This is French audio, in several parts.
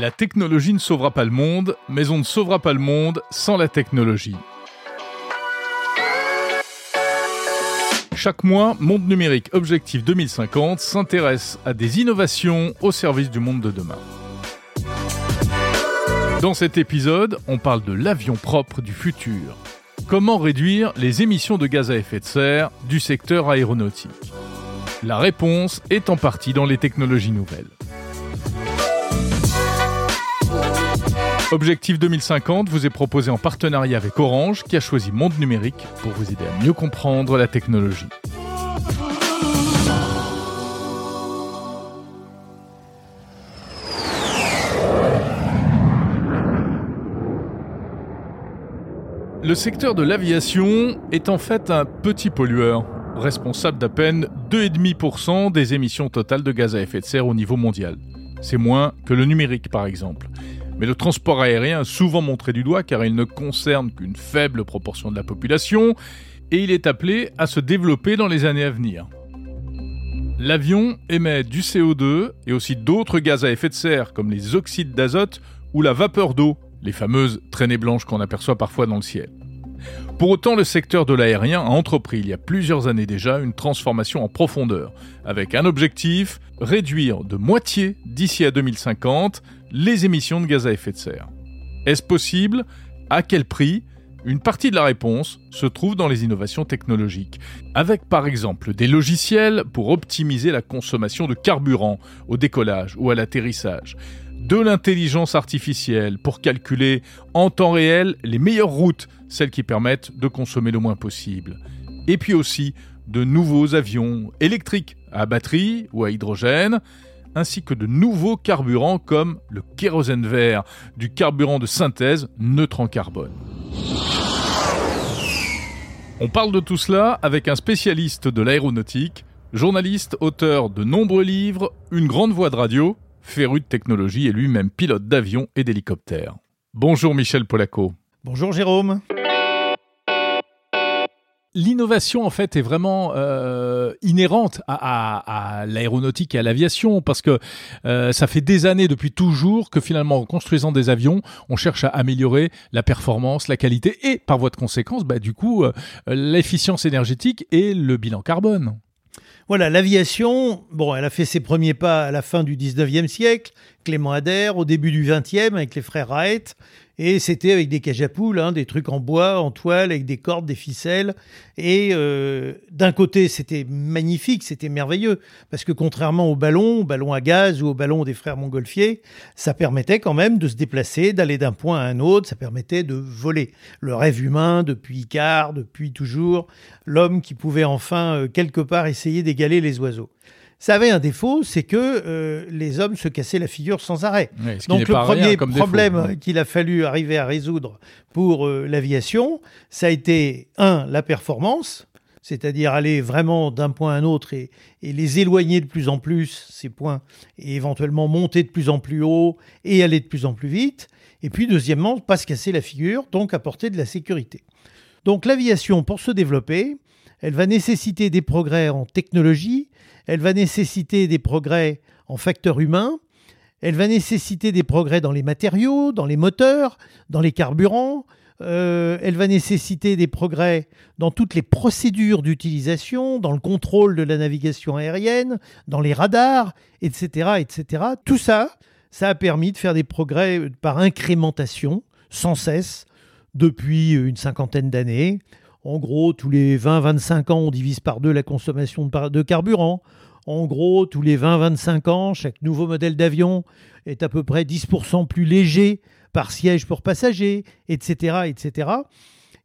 La technologie ne sauvera pas le monde, mais on ne sauvera pas le monde sans la technologie. Chaque mois, Monde Numérique Objectif 2050 s'intéresse à des innovations au service du monde de demain. Dans cet épisode, on parle de l'avion propre du futur. Comment réduire les émissions de gaz à effet de serre du secteur aéronautique? La réponse est en partie dans les technologies nouvelles. Objectif 2050 vous est proposé en partenariat avec Orange qui a choisi Monde Numérique pour vous aider à mieux comprendre la technologie. Le secteur de l'aviation est en fait un petit pollueur, responsable d'à peine 2,5% des émissions totales de gaz à effet de serre au niveau mondial. C'est moins que le numérique par exemple. Mais le transport aérien est souvent montré du doigt car il ne concerne qu'une faible proportion de la population et il est appelé à se développer dans les années à venir. L'avion émet du CO2 et aussi d'autres gaz à effet de serre comme les oxydes d'azote ou la vapeur d'eau, les fameuses traînées blanches qu'on aperçoit parfois dans le ciel. Pour autant, le secteur de l'aérien a entrepris il y a plusieurs années déjà une transformation en profondeur, avec un objectif, réduire de moitié d'ici à 2050 les émissions de gaz à effet de serre. Est-ce possible? À quel prix? Une partie de la réponse se trouve dans les innovations technologiques, avec par exemple des logiciels pour optimiser la consommation de carburant au décollage ou à l'atterrissage, de l'intelligence artificielle pour calculer en temps réel les meilleures routes, celles qui permettent de consommer le moins possible, et puis aussi de nouveaux avions électriques à batterie ou à hydrogène, ainsi que de nouveaux carburants comme le kérosène vert, du carburant de synthèse neutre en carbone. On parle de tout cela avec un spécialiste de l'aéronautique, journaliste, auteur de nombreux livres, une grande voix de radio, féru de technologie et lui-même pilote d'avion et d'hélicoptère. Bonjour Michel Polaco. Bonjour Jérôme l'innovation en fait est vraiment euh, inhérente à, l'aéronautique et à l'aviation parce que euh, ça fait des années depuis toujours que finalement en construisant des avions on cherche à améliorer la performance la qualité et par voie de conséquence bah, du coup euh, l'efficience énergétique et le bilan carbone. Voilà, l'aviation, bon, elle a fait ses premiers pas à la fin du 19e siècle, Clément Ader, au début du 20e avec les frères Wright, et c'était avec des cages à hein, des trucs en bois, en toile, avec des cordes, des ficelles. Et euh, d'un côté, c'était magnifique, c'était merveilleux, parce que contrairement au ballon, au ballon à gaz ou au ballon des frères Montgolfier, ça permettait quand même de se déplacer, d'aller d'un point à un autre, ça permettait de voler. Le rêve humain, depuis Icare, depuis toujours, l'homme qui pouvait enfin, euh, quelque part, essayer d'égaler les oiseaux. Ça avait un défaut, c'est que euh, les hommes se cassaient la figure sans arrêt. Donc le premier problème qu'il a fallu arriver à résoudre pour euh, l'aviation, ça a été, un, la performance, c'est-à-dire aller vraiment d'un point à un autre et, les éloigner de plus en plus, ces points, et éventuellement monter de plus en plus haut et aller de plus en plus vite. Et puis deuxièmement, pas se casser la figure, donc apporter de la sécurité. Donc l'aviation, pour se développer, elle va nécessiter des progrès en technologie, elle va nécessiter des progrès en facteurs humains, elle va nécessiter des progrès dans les matériaux, dans les moteurs, dans les carburants, euh, elle va nécessiter des progrès dans toutes les procédures d'utilisation, dans le contrôle de la navigation aérienne, dans les radars, etc., etc. Tout ça, ça a permis de faire des progrès par incrémentation, sans cesse, depuis une cinquantaine d'années. En gros, tous les 20-25 ans, on divise par deux la consommation de carburant. En gros, tous les 20-25 ans, chaque nouveau modèle d'avion est à peu près 10% plus léger par siège pour passagers, etc., etc.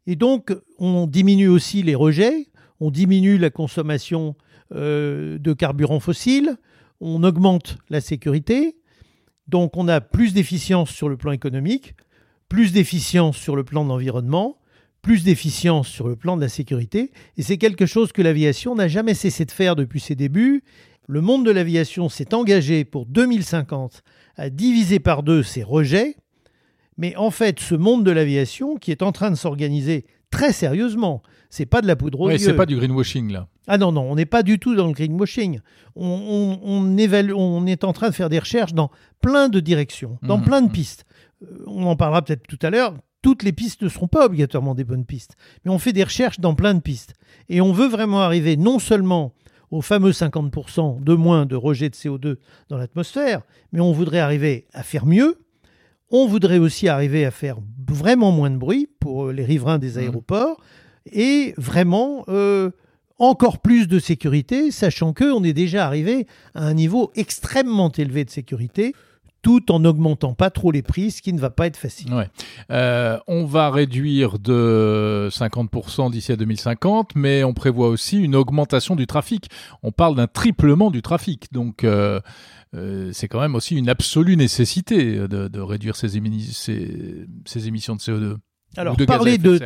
Et donc, on diminue aussi les rejets, on diminue la consommation euh, de carburant fossile, on augmente la sécurité, donc on a plus d'efficience sur le plan économique, plus d'efficience sur le plan de l'environnement, plus d'efficience sur le plan de la sécurité, et c'est quelque chose que l'aviation n'a jamais cessé de faire depuis ses débuts. Le monde de l'aviation s'est engagé pour 2050 à diviser par deux ses rejets, mais en fait ce monde de l'aviation, qui est en train de s'organiser très sérieusement. C'est pas de la poudre aux Ouais, c'est pas du greenwashing là. Ah non, non, on n'est pas du tout dans le greenwashing. On, on- on évalue, on est en train de faire des recherches dans plein de directions, dans Mhm. plein de pistes. Euh, On en parlera peut-être tout à l'heure. Toutes les pistes ne seront pas obligatoirement des bonnes pistes, mais on fait des recherches dans plein de pistes. Et on veut vraiment arriver non seulement aux fameux 50% de moins de rejet de CO2 dans l'atmosphère, mais on voudrait arriver à faire mieux. On voudrait aussi arriver à faire vraiment moins de bruit pour euh, les riverains des Mhm. aéroports et vraiment euh, encore plus de sécurité, sachant que on est déjà arrivé à un niveau extrêmement élevé de sécurité, tout en n'augmentant pas trop les prix, ce qui ne va pas être facile. Ouais. Euh, on va réduire de 50% d'ici à 2050, mais on prévoit aussi une augmentation du trafic. On parle d'un triplement du trafic, donc euh, euh, c'est quand même aussi une absolue nécessité de, de réduire ces, émi- ces- ces émissions de CO2. Alors, de parler de,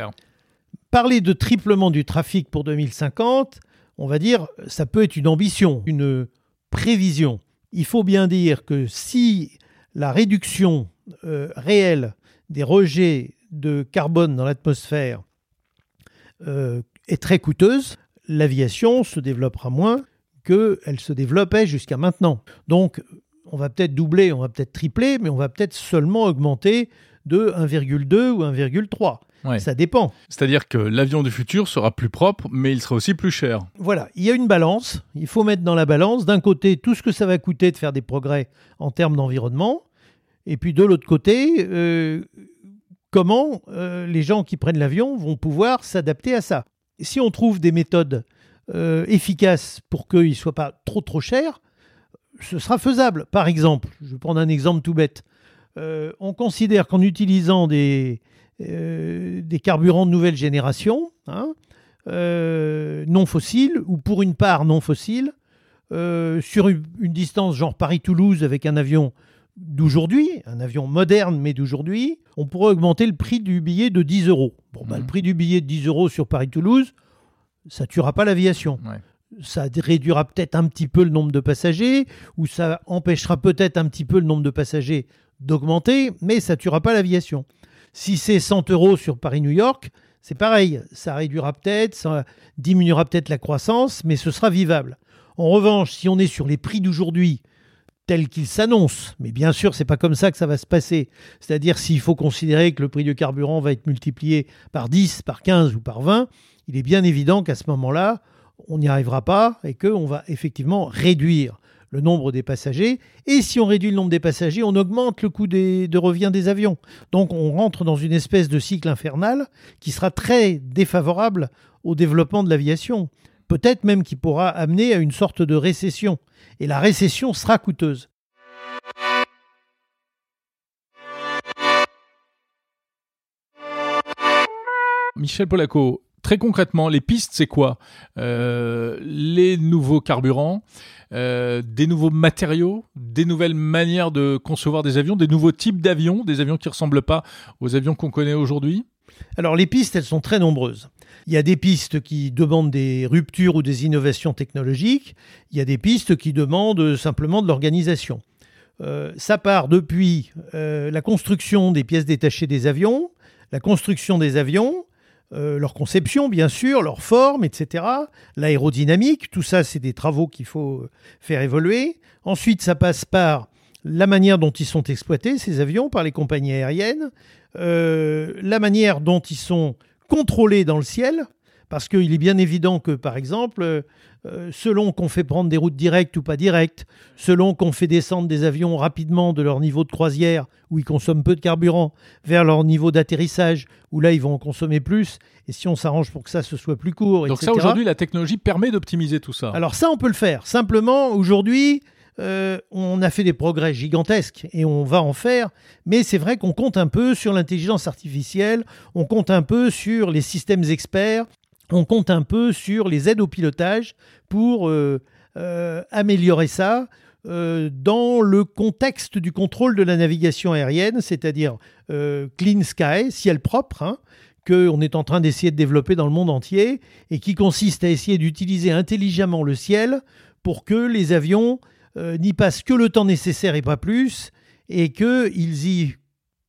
parler de triplement du trafic pour 2050, on va dire, ça peut être une ambition, une prévision. Il faut bien dire que si la réduction euh, réelle des rejets de carbone dans l'atmosphère euh, est très coûteuse, l'aviation se développera moins qu'elle se développait jusqu'à maintenant. Donc, on va peut-être doubler, on va peut-être tripler, mais on va peut-être seulement augmenter de 1,2 ou 1,3. Ouais. Ça dépend. C'est-à-dire que l'avion du futur sera plus propre, mais il sera aussi plus cher. Voilà, il y a une balance. Il faut mettre dans la balance, d'un côté, tout ce que ça va coûter de faire des progrès en termes d'environnement, et puis de l'autre côté, euh, comment euh, les gens qui prennent l'avion vont pouvoir s'adapter à ça. Si on trouve des méthodes euh, efficaces pour qu'il ne soit pas trop trop cher, ce sera faisable. Par exemple, je vais prendre un exemple tout bête. Euh, on considère qu'en utilisant des, euh, des carburants de nouvelle génération, hein, euh, non fossiles, ou pour une part non fossiles, sur une, une distance genre Paris-Toulouse avec un avion d'aujourd'hui, un avion moderne mais d'aujourd'hui, on pourrait augmenter le prix du billet de 10 euros. Bon, bah, le prix du billet de 10 euros sur Paris-Toulouse, ça tuera pas l'aviation. Ouais. Ça réduira peut-être un petit peu le nombre de passagers, ou ça empêchera peut-être un petit peu le nombre de passagers d'augmenter, mais ça tuera pas l'aviation. Si c'est 100 euros sur Paris-New York, c'est pareil, ça réduira peut-être, ça diminuera peut-être la croissance, mais ce sera vivable. En revanche, si on est sur les prix d'aujourd'hui, tels qu'ils s'annoncent, mais bien sûr, c'est pas comme ça que ça va se passer. C'est-à-dire s'il faut considérer que le prix du carburant va être multiplié par 10, par 15 ou par 20, il est bien évident qu'à ce moment-là, on n'y arrivera pas et qu'on va effectivement réduire le nombre des passagers. Et si on réduit le nombre des passagers, on augmente le coût des- de revient des avions. Donc on rentre dans une espèce de cycle infernal qui sera très défavorable au développement de l'aviation. Peut-être même qui pourra amener à une sorte de récession. Et la récession sera coûteuse. Michel Polaco, très concrètement, les pistes, c'est quoi? Euh, Les nouveaux carburants, euh, des nouveaux matériaux, des nouvelles manières de concevoir des avions, des nouveaux types d'avions, des avions qui ne ressemblent pas aux avions qu'on connaît aujourd'hui? Alors les pistes, elles sont très nombreuses. Il y a des pistes qui demandent des ruptures ou des innovations technologiques. Il y a des pistes qui demandent simplement de l'organisation. Euh, ça part depuis la construction des pièces détachées des avions, la construction des avions, euh, leur conception bien sûr, leur forme, etc. L'aérodynamique, tout ça c'est des travaux qu'il faut faire évoluer. Ensuite ça passe par la manière dont ils sont exploités, ces avions, par les compagnies aériennes, euh, la manière dont ils sont contrôlés dans le ciel, parce qu'il est bien évident que, par exemple, euh, selon qu'on fait prendre des routes directes ou pas directes, selon qu'on fait descendre des avions rapidement de leur niveau de croisière, où ils consomment peu de carburant, vers leur niveau d'atterrissage, où là ils vont en consommer plus, et si on s'arrange pour que ça se soit plus court, Donc etc. ça, aujourd'hui, la technologie permet d'optimiser tout ça. Alors ça, on peut le faire. Simplement, aujourd'hui, euh, on a fait des progrès gigantesques et on va en faire, mais c'est vrai qu'on compte un peu sur l'intelligence artificielle, on compte un peu sur les systèmes experts, on compte un peu sur les aides au pilotage pour euh, euh, améliorer ça euh, dans le contexte du contrôle de la navigation aérienne, c'est-à-dire clean sky, ciel propre, hein, qu'on est en train d'essayer de développer dans le monde entier et qui consiste à essayer d'utiliser intelligemment le ciel pour que les avions n'y passent que le temps nécessaire et pas plus, et qu'ils y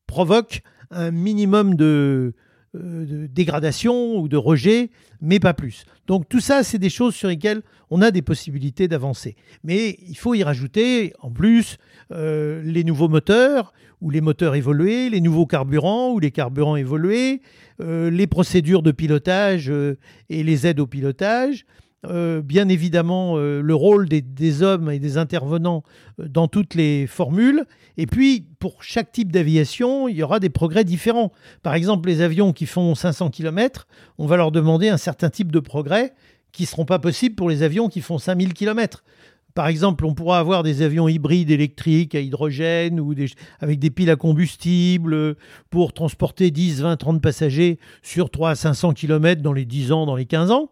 provoquent un minimum de, de dégradation ou de rejet, mais pas plus. Donc tout ça, c'est des choses sur lesquelles on a des possibilités d'avancer. Mais il faut y rajouter en plus les nouveaux moteurs ou les moteurs évolués, les nouveaux carburants ou les carburants évolués, les procédures de pilotage et les aides au pilotage. Euh, bien évidemment euh, le rôle des, hommes et des intervenants euh, dans toutes les formules. Et puis, pour chaque type d'aviation, il y aura des progrès différents. Par exemple, les avions qui font 500 km, on va leur demander un certain type de progrès qui ne seront pas possibles pour les avions qui font 5000 km. Par exemple, on pourra avoir des avions hybrides électriques à hydrogène ou avec des piles à combustible pour transporter 10, 20, 30 passagers sur 3 à 500 km dans les 10 ans, dans les 15 ans.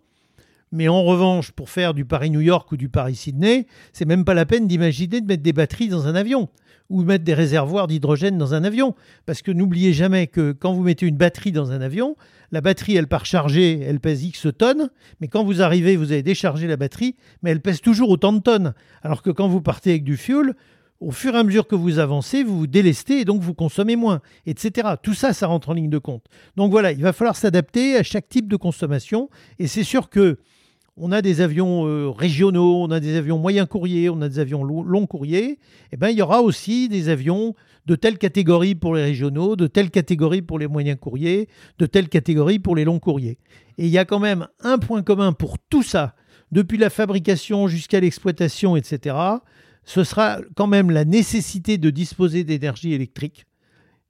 Mais en revanche, pour faire du Paris-New York ou du Paris-Sydney, c'est même pas la peine d'imaginer de mettre des batteries dans un avion ou mettre des réservoirs d'hydrogène dans un avion. Parce que n'oubliez jamais que quand vous mettez une batterie dans un avion, la batterie, elle part chargée, elle pèse X tonnes, mais quand vous arrivez, vous avez déchargé la batterie, mais elle pèse toujours autant de tonnes. Alors que quand vous partez avec du fuel, au fur et à mesure que vous avancez, vous vous délestez et donc vous consommez moins, etc. Tout ça, ça rentre en ligne de compte. Donc voilà, il va falloir s'adapter à chaque type de consommation. Et c'est sûr que on a des avions euh, régionaux, on a des avions moyens courriers, on a des avions longs courriers, eh ben, il y aura aussi des avions de telle catégorie pour les régionaux, de telle catégorie pour les moyens courriers, de telle catégorie pour les longs courriers. Et il y a quand même un point commun pour tout ça, depuis la fabrication jusqu'à l'exploitation, etc. Ce sera quand même la nécessité de disposer d'énergie électrique,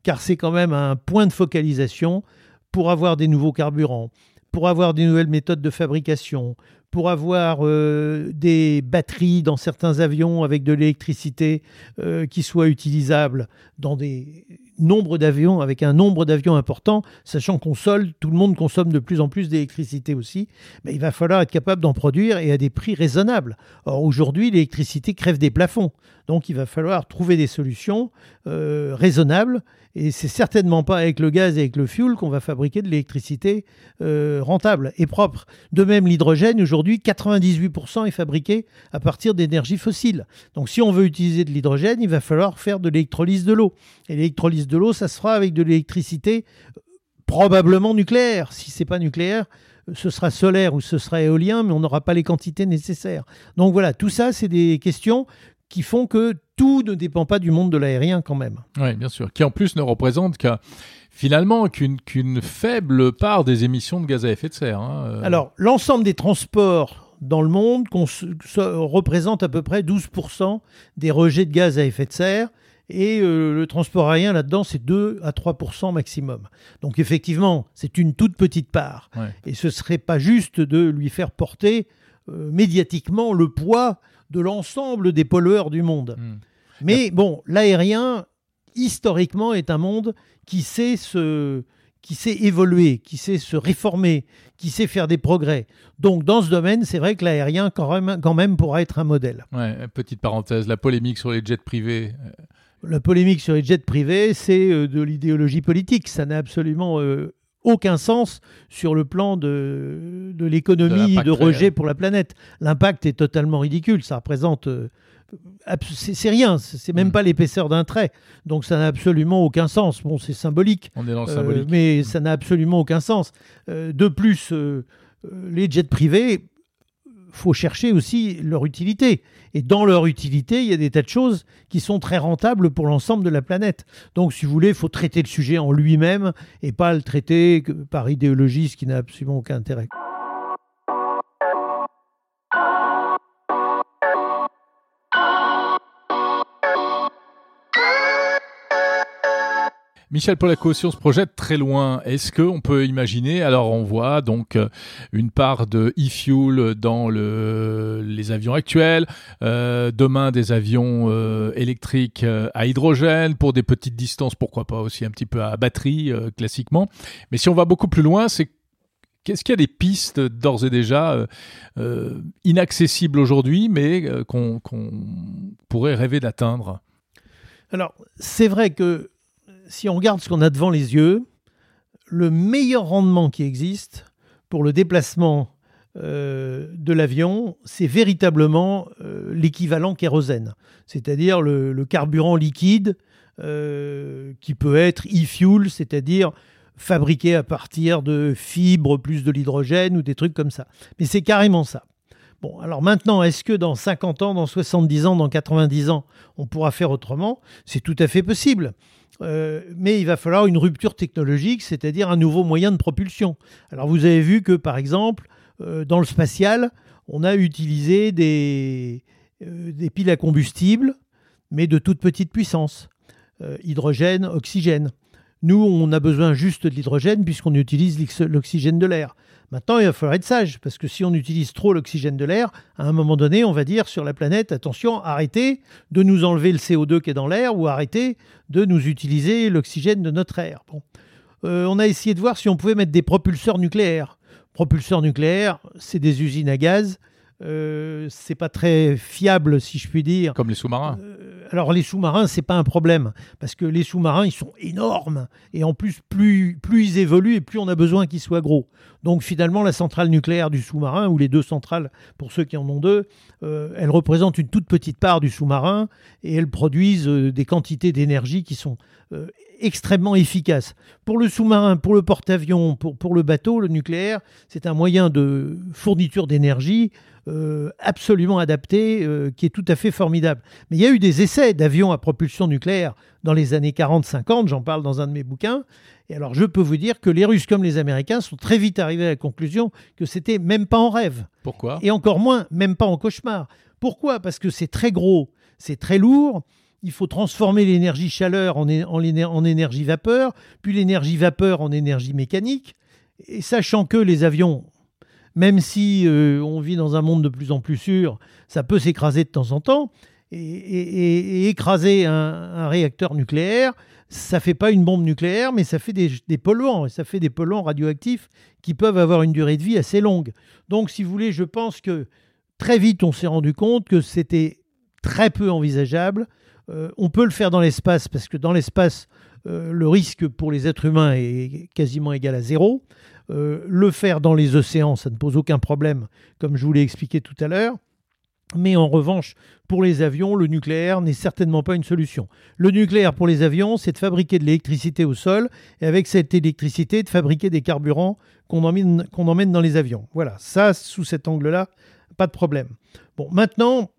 car c'est quand même un point de focalisation pour avoir des nouveaux carburants, pour avoir des nouvelles méthodes de fabrication, pour avoir euh, des batteries dans certains avions avec de l'électricité euh, qui soit utilisable dans des nombres d'avions, avec un nombre d'avions important, sachant qu'on solde, tout le monde consomme de plus en plus d'électricité aussi, mais il va falloir être capable d'en produire et à des prix raisonnables. Or aujourd'hui, l'électricité crève des plafonds, donc il va falloir trouver des solutions euh, raisonnables et c'est certainement pas avec le gaz et avec le fuel qu'on va fabriquer de l'électricité euh, rentable et propre. De même, l'hydrogène, aujourd'hui, 98% est fabriqué à partir d'énergie fossile. Donc si on veut utiliser de l'hydrogène, il va falloir faire de l'électrolyse de l'eau. Et l'électrolyse de l'eau, ça se fera avec de l'électricité probablement nucléaire. Si c'est pas nucléaire, ce sera solaire ou ce sera éolien, mais on n'aura pas les quantités nécessaires. Donc voilà, tout ça, c'est des questions qui font que tout ne dépend pas du monde de l'aérien quand même. Oui, bien sûr. Qui en plus ne représente qu'à finalement qu'une faible part des émissions de gaz à effet de serre. Hein, euh. Alors, l'ensemble des transports dans le monde représente à peu près 12% des rejets de gaz à effet de serre. Et euh, le transport aérien, là-dedans, c'est 2 à 3% maximum. Donc effectivement, c'est une toute petite part. Et ce serait pas juste de lui faire porter euh, médiatiquement le poids de l'ensemble des pollueurs du monde. Hmm. Mais bon, l'aérien, historiquement, est un monde qui sait se qui sait évoluer, qui sait se réformer, qui sait faire des progrès. Donc dans ce domaine, c'est vrai que l'aérien quand même, quand même pourra être un modèle. Ouais, petite parenthèse, la polémique sur les jets privés. La polémique sur les jets privés, c'est euh, de l'idéologie politique. Ça n'a absolument euh, aucun sens sur le plan de, de l'économie de, rejet pour la planète. L'impact est totalement ridicule. Ça représente. Euh, c'est rien, c'est même mm. pas l'épaisseur d'un trait. Donc ça n'a absolument aucun sens. Bon, c'est symbolique. On est dans le euh, symbolique. mais ça n'a absolument aucun sens. Euh, de plus, les jets privés, faut chercher aussi leur utilité. Et dans leur utilité, il y a des tas de choses qui sont très rentables pour l'ensemble de la planète. Donc, si vous voulez, il faut traiter le sujet en lui-même et pas le traiter par idéologie, ce qui n'a absolument aucun intérêt. Michel Polaco, si on se projette très loin, est-ce qu'on peut imaginer, alors on voit donc euh, une part de e-fuel dans le, les avions actuels, euh, demain des avions euh, électriques à hydrogène pour des petites distances, pourquoi pas aussi un petit peu à batterie classiquement. Mais si on va beaucoup plus loin, c'est Qu'est-ce qu'il y a des pistes d'ores et déjà inaccessibles aujourd'hui, mais qu'on pourrait rêver d'atteindre? Alors, c'est vrai que si on regarde ce qu'on a devant les yeux, le meilleur rendement qui existe pour le déplacement euh, de l'avion, c'est véritablement euh, l'équivalent kérosène, c'est-à-dire le, carburant liquide euh, qui peut être e-fuel, c'est-à-dire fabriqué à partir de fibres plus de l'hydrogène ou des trucs comme ça. Mais c'est carrément ça. Bon, alors maintenant, est-ce que dans 50 ans, dans 70 ans, dans 90 ans, on pourra faire autrement? C'est tout à fait possible. Euh, mais il va falloir une rupture technologique, c'est-à-dire un nouveau moyen de propulsion. Alors vous avez vu que, par exemple, euh, dans le spatial, on a utilisé euh, des piles à combustible, mais de toute petite puissance. hydrogène, oxygène. Nous, on a besoin juste de l'hydrogène puisqu'on utilise l'oxygène de l'air. Maintenant, il va falloir être sage, parce que si on utilise trop l'oxygène de l'air, à un moment donné, on va dire sur la planète, attention, arrêtez de nous enlever le CO2 qui est dans l'air, ou arrêtez de nous utiliser l'oxygène de notre air. Bon. Euh, on a essayé de voir si on pouvait mettre des propulseurs nucléaires. Propulseurs nucléaires, c'est des usines à gaz euh, c'est pas très fiable, si je puis dire. Comme les sous-marins. Euh, alors les sous-marins, c'est pas un problème parce que les sous-marins, ils sont énormes et en plus, plus, plus ils évoluent et plus on a besoin qu'ils soient gros. Donc finalement, la centrale nucléaire du sous-marin ou les deux centrales, pour ceux qui en ont deux, euh, elles représentent une toute petite part du sous-marin et elles produisent des quantités d'énergie qui sont extrêmement efficaces. Pour le sous-marin, pour le porte-avions, pour, le bateau, le nucléaire, c'est un moyen de fourniture d'énergie euh, absolument adapté, euh, qui est tout à fait formidable. Mais il y a eu des essais d'avions à propulsion nucléaire dans les années 40-50, j'en parle dans un de mes bouquins. Et alors je peux vous dire que les Russes comme les Américains sont très vite arrivés à la conclusion que c'était même pas en rêve. Pourquoi? Et encore moins, même pas en cauchemar. Pourquoi? Parce que c'est très gros, c'est très lourd. Il faut transformer l'énergie chaleur en, en énergie vapeur, puis l'énergie vapeur en énergie mécanique. Et sachant que les avions même si euh, on vit dans un monde de plus en plus sûr, ça peut s'écraser de temps en temps. Et, écraser un, réacteur nucléaire, ça fait pas une bombe nucléaire, mais ça fait des, polluants, et ça fait des polluants radioactifs qui peuvent avoir une durée de vie assez longue. Donc, si vous voulez, je pense que très vite, on s'est rendu compte que c'était très peu envisageable. Euh, on peut le faire dans l'espace, parce que dans l'espace, euh, le risque pour les êtres humains est quasiment égal à zéro. Euh, le faire dans les océans, ça ne pose aucun problème, comme je vous l'ai expliqué tout à l'heure. Mais en revanche, pour les avions, le nucléaire n'est certainement pas une solution. Le nucléaire pour les avions, c'est de fabriquer de l'électricité au sol et avec cette électricité, de fabriquer des carburants qu'on emmène, dans les avions. Voilà, ça, sous cet angle-là, pas de problème. Bon, maintenant,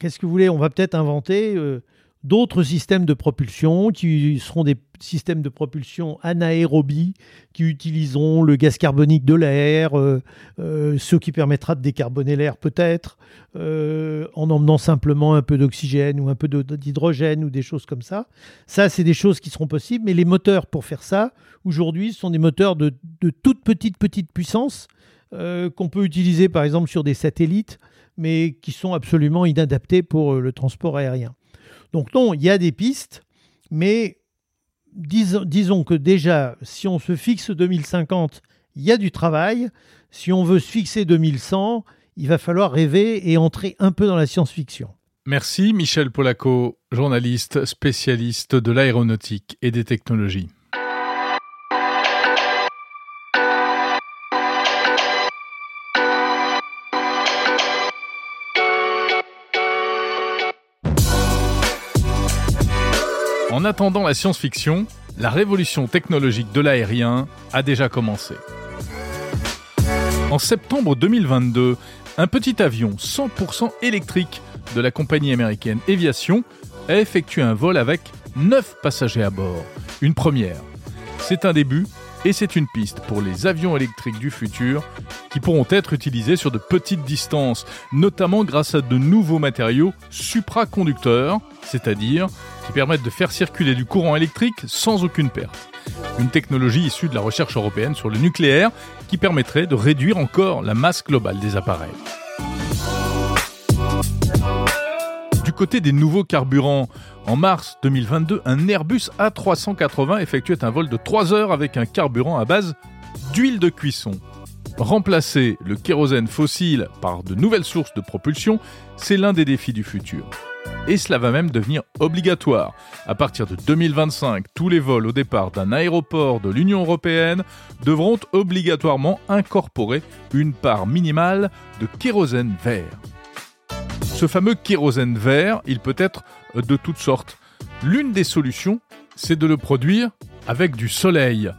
qu'est-ce que vous voulez? On va peut-être inventer euh, d'autres systèmes de propulsion qui seront des systèmes de propulsion anaérobie qui utiliseront le gaz carbonique de l'air, euh, euh, ce qui permettra de décarboner l'air peut-être, euh, en emmenant simplement un peu d'oxygène ou un peu d'hydrogène ou des choses comme ça. Ça, c'est des choses qui seront possibles, mais les moteurs pour faire ça, aujourd'hui, sont des moteurs de, de toute petite, petite puissance qu'on peut utiliser par exemple sur des satellites, mais qui sont absolument inadaptés pour le transport aérien. Donc non, il y a des pistes, mais disons, que déjà, si on se fixe 2050, il y a du travail. Si on veut se fixer 2100, il va falloir rêver et entrer un peu dans la science-fiction. Merci Michel Polaco, journaliste spécialiste de l'aéronautique et des technologies. En attendant la science-fiction, la révolution technologique de l'aérien a déjà commencé. En septembre 2022, un petit avion 100% électrique de la compagnie américaine Aviation a effectué un vol avec 9 passagers à bord. Une première. C'est un début et c'est une piste pour les avions électriques du futur qui pourront être utilisés sur de petites distances, notamment grâce à de nouveaux matériaux supraconducteurs, c'est-à-dire qui permettent de faire circuler du courant électrique sans aucune perte. Une technologie issue de la recherche européenne sur le nucléaire qui permettrait de réduire encore la masse globale des appareils. Du côté des nouveaux carburants, en mars 2022, un Airbus A380 effectuait un vol de 3 heures avec un carburant à base d'huile de cuisson. Remplacer le kérosène fossile par de nouvelles sources de propulsion, c'est l'un des défis du futur. Et cela va même devenir obligatoire. À partir de 2025, tous les vols au départ d'un aéroport de l'Union européenne devront obligatoirement incorporer une part minimale de kérosène vert. Ce fameux kérosène vert, il peut être de toutes sortes. L'une des solutions, c'est de le produire avec du soleil.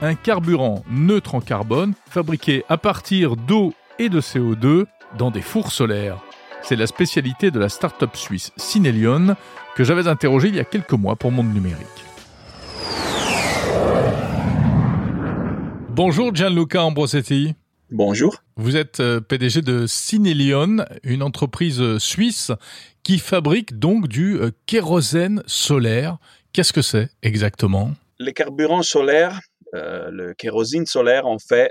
un carburant neutre en carbone fabriqué à partir d'eau et de CO2 dans des fours solaires. C'est la spécialité de la start-up suisse Synelion que j'avais interrogé il y a quelques mois pour Monde Numérique. Bonjour Gianluca Ambrosetti. Bonjour. Vous êtes euh, PDG de Synelion, une entreprise suisse qui fabrique donc du euh, kérosène solaire. Qu'est-ce que c'est exactement? Le carburant solaire, euh, le kérosène solaire, en fait,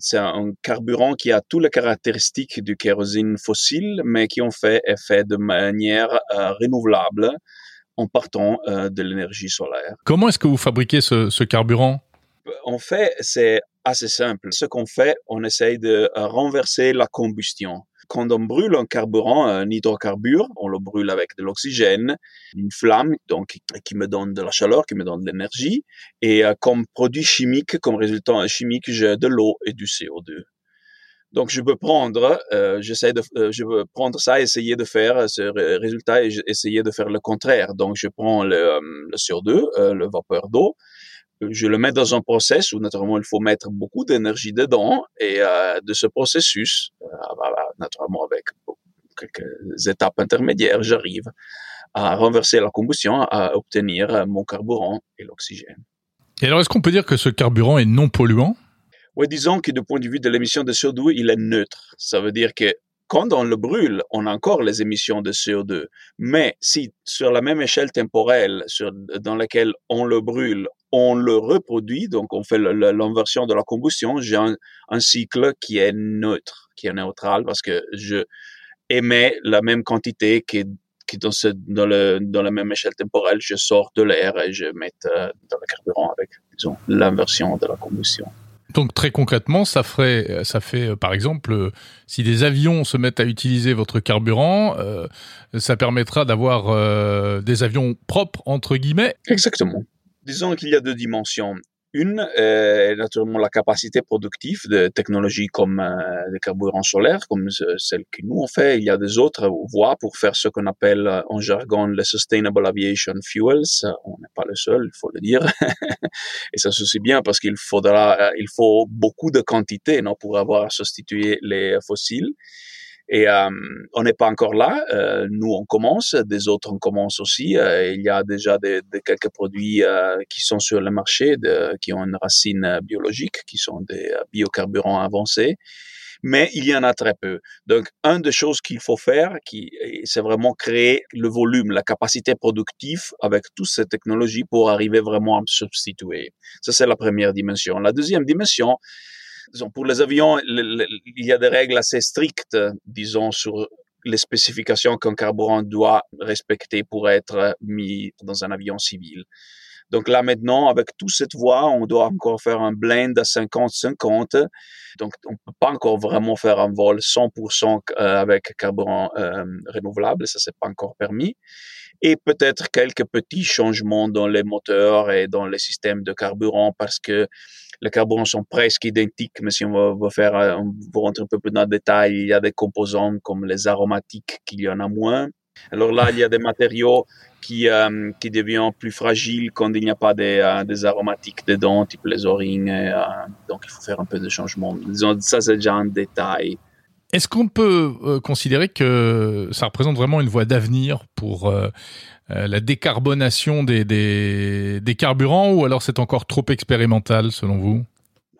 c'est un carburant qui a toutes les caractéristiques du kérosène fossile, mais qui en fait est fait de manière renouvelable en partant de l'énergie solaire. Comment est-ce que vous fabriquez ce carburant? En fait, c'est assez simple. Ce qu'on fait, on essaye de euh, renverser la combustion. Quand on brûle un carburant, un hydrocarbure, on le brûle avec de l'oxygène, une flamme, donc qui me donne de la chaleur, qui me donne de l'énergie, et euh, comme produit chimique, comme résultat chimique, j'ai de l'eau et du CO2. Donc je peux prendre, euh, j'essaie de, je peux prendre ça, essayer de faire ce résultat et essayer de faire le contraire. Donc je prends le, le CO2, le vapeur d'eau, je le mets dans un process où naturellement il faut mettre beaucoup d'énergie dedans et euh, de ce processus, euh, bah, bah, naturellement avec quelques étapes intermédiaires, j'arrive à renverser la combustion, à obtenir mon carburant et l'oxygène. Et alors est-ce qu'on peut dire que ce carburant est non polluant? Oui, disons que du point de vue de l'émission de CO2, il est neutre. Ça veut dire que quand on le brûle, on a encore les émissions de CO2. Mais si sur la même échelle temporelle dans laquelle on le brûle, on le reproduit, donc on fait l'inversion de la combustion, j'ai un, cycle qui est neutre, qui est neutral, parce que je émets la même quantité qui, qui dans, dans la même échelle temporelle, je sors de l'air et je mets euh, dans le carburant avec, disons, l'inversion de la combustion. Donc très concrètement, ça ferait, ça fait euh, par exemple, euh, si des avions se mettent à utiliser votre carburant, euh, ça permettra d'avoir des avions propres entre guillemets? Exactement. Disons qu'il y a deux dimensions. Une est naturellement la capacité productive de technologies comme euh, les carburants solaires, comme celle que nous on fait. Il y a des autres voies pour faire ce qu'on appelle euh, en jargon les Sustainable Aviation Fuels. On n'est pas le seul, il faut le dire. Et ça se bien parce qu'il faudra, euh, il faut beaucoup de quantité non, pour avoir substitué les fossiles. Et euh, on n'est pas encore là. Euh, nous, on commence. Des autres, on commence aussi. Euh, il y a déjà des, des quelques produits qui sont sur le marché, de, qui ont une racine biologique, qui sont des biocarburants avancés. Mais il y en a très peu. Donc, une des choses qu'il faut faire, qui, c'est vraiment créer le volume, la capacité productive avec toutes ces technologies pour arriver vraiment à substituer. Ça, c'est la première dimension. La deuxième dimension, pour les avions, il y a des règles assez strictes, disons, sur les spécifications qu'un carburant doit respecter pour être mis dans un avion civil. Donc là maintenant, avec toute cette voie, on doit encore faire un blend à 50-50. Donc on ne peut pas encore vraiment faire un vol 100% euh, avec carburant euh, renouvelable, ça c'est pas encore permis. Et peut-être quelques petits changements dans les moteurs et dans les systèmes de carburant parce que les carburants sont presque identiques, mais si on va, faire, euh, on va rentrer un peu plus dans le détail, il y a des composants comme les aromatiques qu'il y en a moins. Alors là, il y a des matériaux qui, euh, qui deviennent plus fragiles quand il n'y a pas des, euh, aromatiques dedans, type les orines. donc, il faut faire un peu de changement. Disons, ça, c'est déjà un détail. Est-ce qu'on peut considérer que ça représente vraiment une voie d'avenir pour euh, la décarbonation des, carburants ou alors c'est encore trop expérimental selon vous?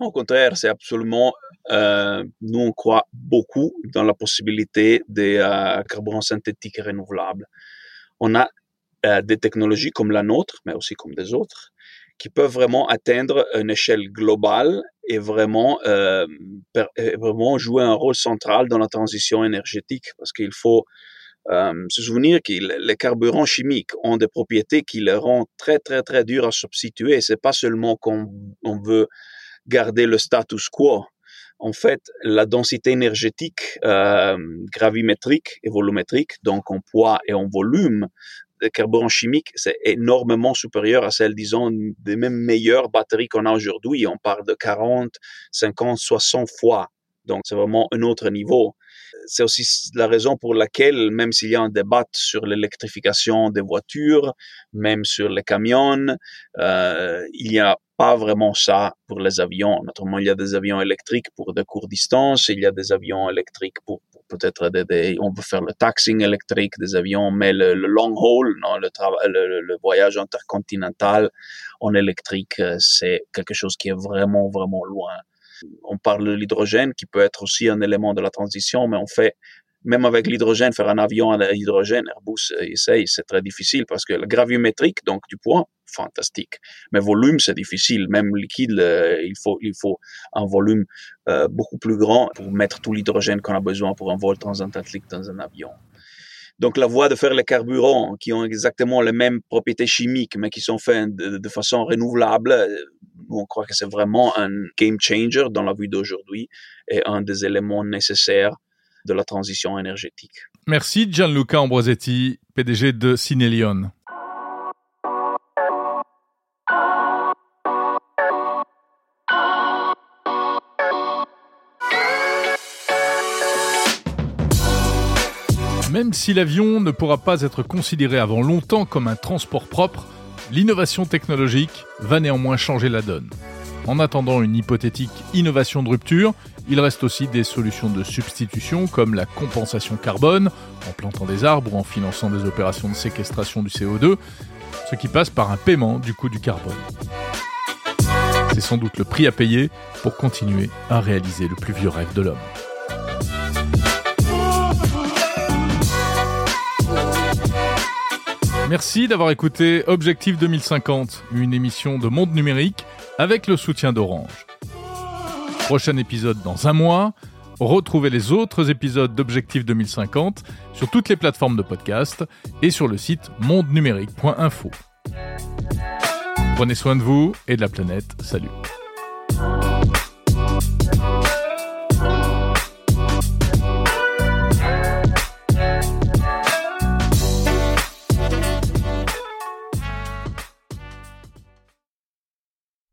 Au contraire, c'est absolument euh, nous, on croit beaucoup dans la possibilité des euh, carburants synthétiques renouvelables. On a euh, des technologies comme la nôtre, mais aussi comme des autres, qui peuvent vraiment atteindre une échelle globale et vraiment, euh, vraiment jouer un rôle central dans la transition énergétique, parce qu'il faut euh, se souvenir que les carburants chimiques ont des propriétés qui les rendent très très très durs à substituer. C'est pas seulement qu'on on veut garder le status quo. En fait, la densité énergétique euh, gravimétrique et volumétrique, donc en poids et en volume, des carburants chimiques, c'est énormément supérieur à celle, disons, des mêmes meilleures batteries qu'on a aujourd'hui. On parle de 40, 50, 60 fois. Donc, c'est vraiment un autre niveau c'est aussi la raison pour laquelle, même s'il y a un débat sur l'électrification des voitures, même sur les camions, euh, il y a pas vraiment ça pour les avions. Naturellement, il y a des avions électriques pour de courtes distances, il y a des avions électriques pour, peut-être des, on peut faire le taxing électrique des avions, mais le, long haul, le, voyage intercontinental en électrique, euh, c'est quelque chose qui est vraiment, vraiment loin. On parle de l'hydrogène qui peut être aussi un élément de la transition, mais on fait même avec l'hydrogène, faire un avion à l'hydrogène, Airbus essaye, c'est très difficile parce que le graviométrique, donc du poids, fantastique. Mais volume, c'est difficile. Même liquide, il faut, il faut un volume euh, beaucoup plus grand pour mettre tout l'hydrogène qu'on a besoin pour un vol transatlantique dans un avion. Donc la voie de faire les carburants qui ont exactement les mêmes propriétés chimiques, mais qui sont faits de, de façon renouvelable, euh, on croit que c'est vraiment un game changer dans la vie d'aujourd'hui et un des éléments nécessaires de la transition énergétique. Merci Gianluca Ambrosetti, PDG de Cinelion. Même si l'avion ne pourra pas être considéré avant longtemps comme un transport propre, l'innovation technologique va néanmoins changer la donne. En attendant une hypothétique innovation de rupture, il reste aussi des solutions de substitution comme la compensation carbone, en plantant des arbres ou en finançant des opérations de séquestration du CO2, ce qui passe par un paiement du coût du carbone. C'est sans doute le prix à payer pour continuer à réaliser le plus vieux rêve de l'homme. Merci d'avoir écouté Objectif 2050, une émission de Monde Numérique avec le soutien d'Orange. Prochain épisode dans un mois. Retrouvez les autres épisodes d'Objectif 2050 sur toutes les plateformes de podcast et sur le site mondenumérique.info. Prenez soin de vous et de la planète. Salut.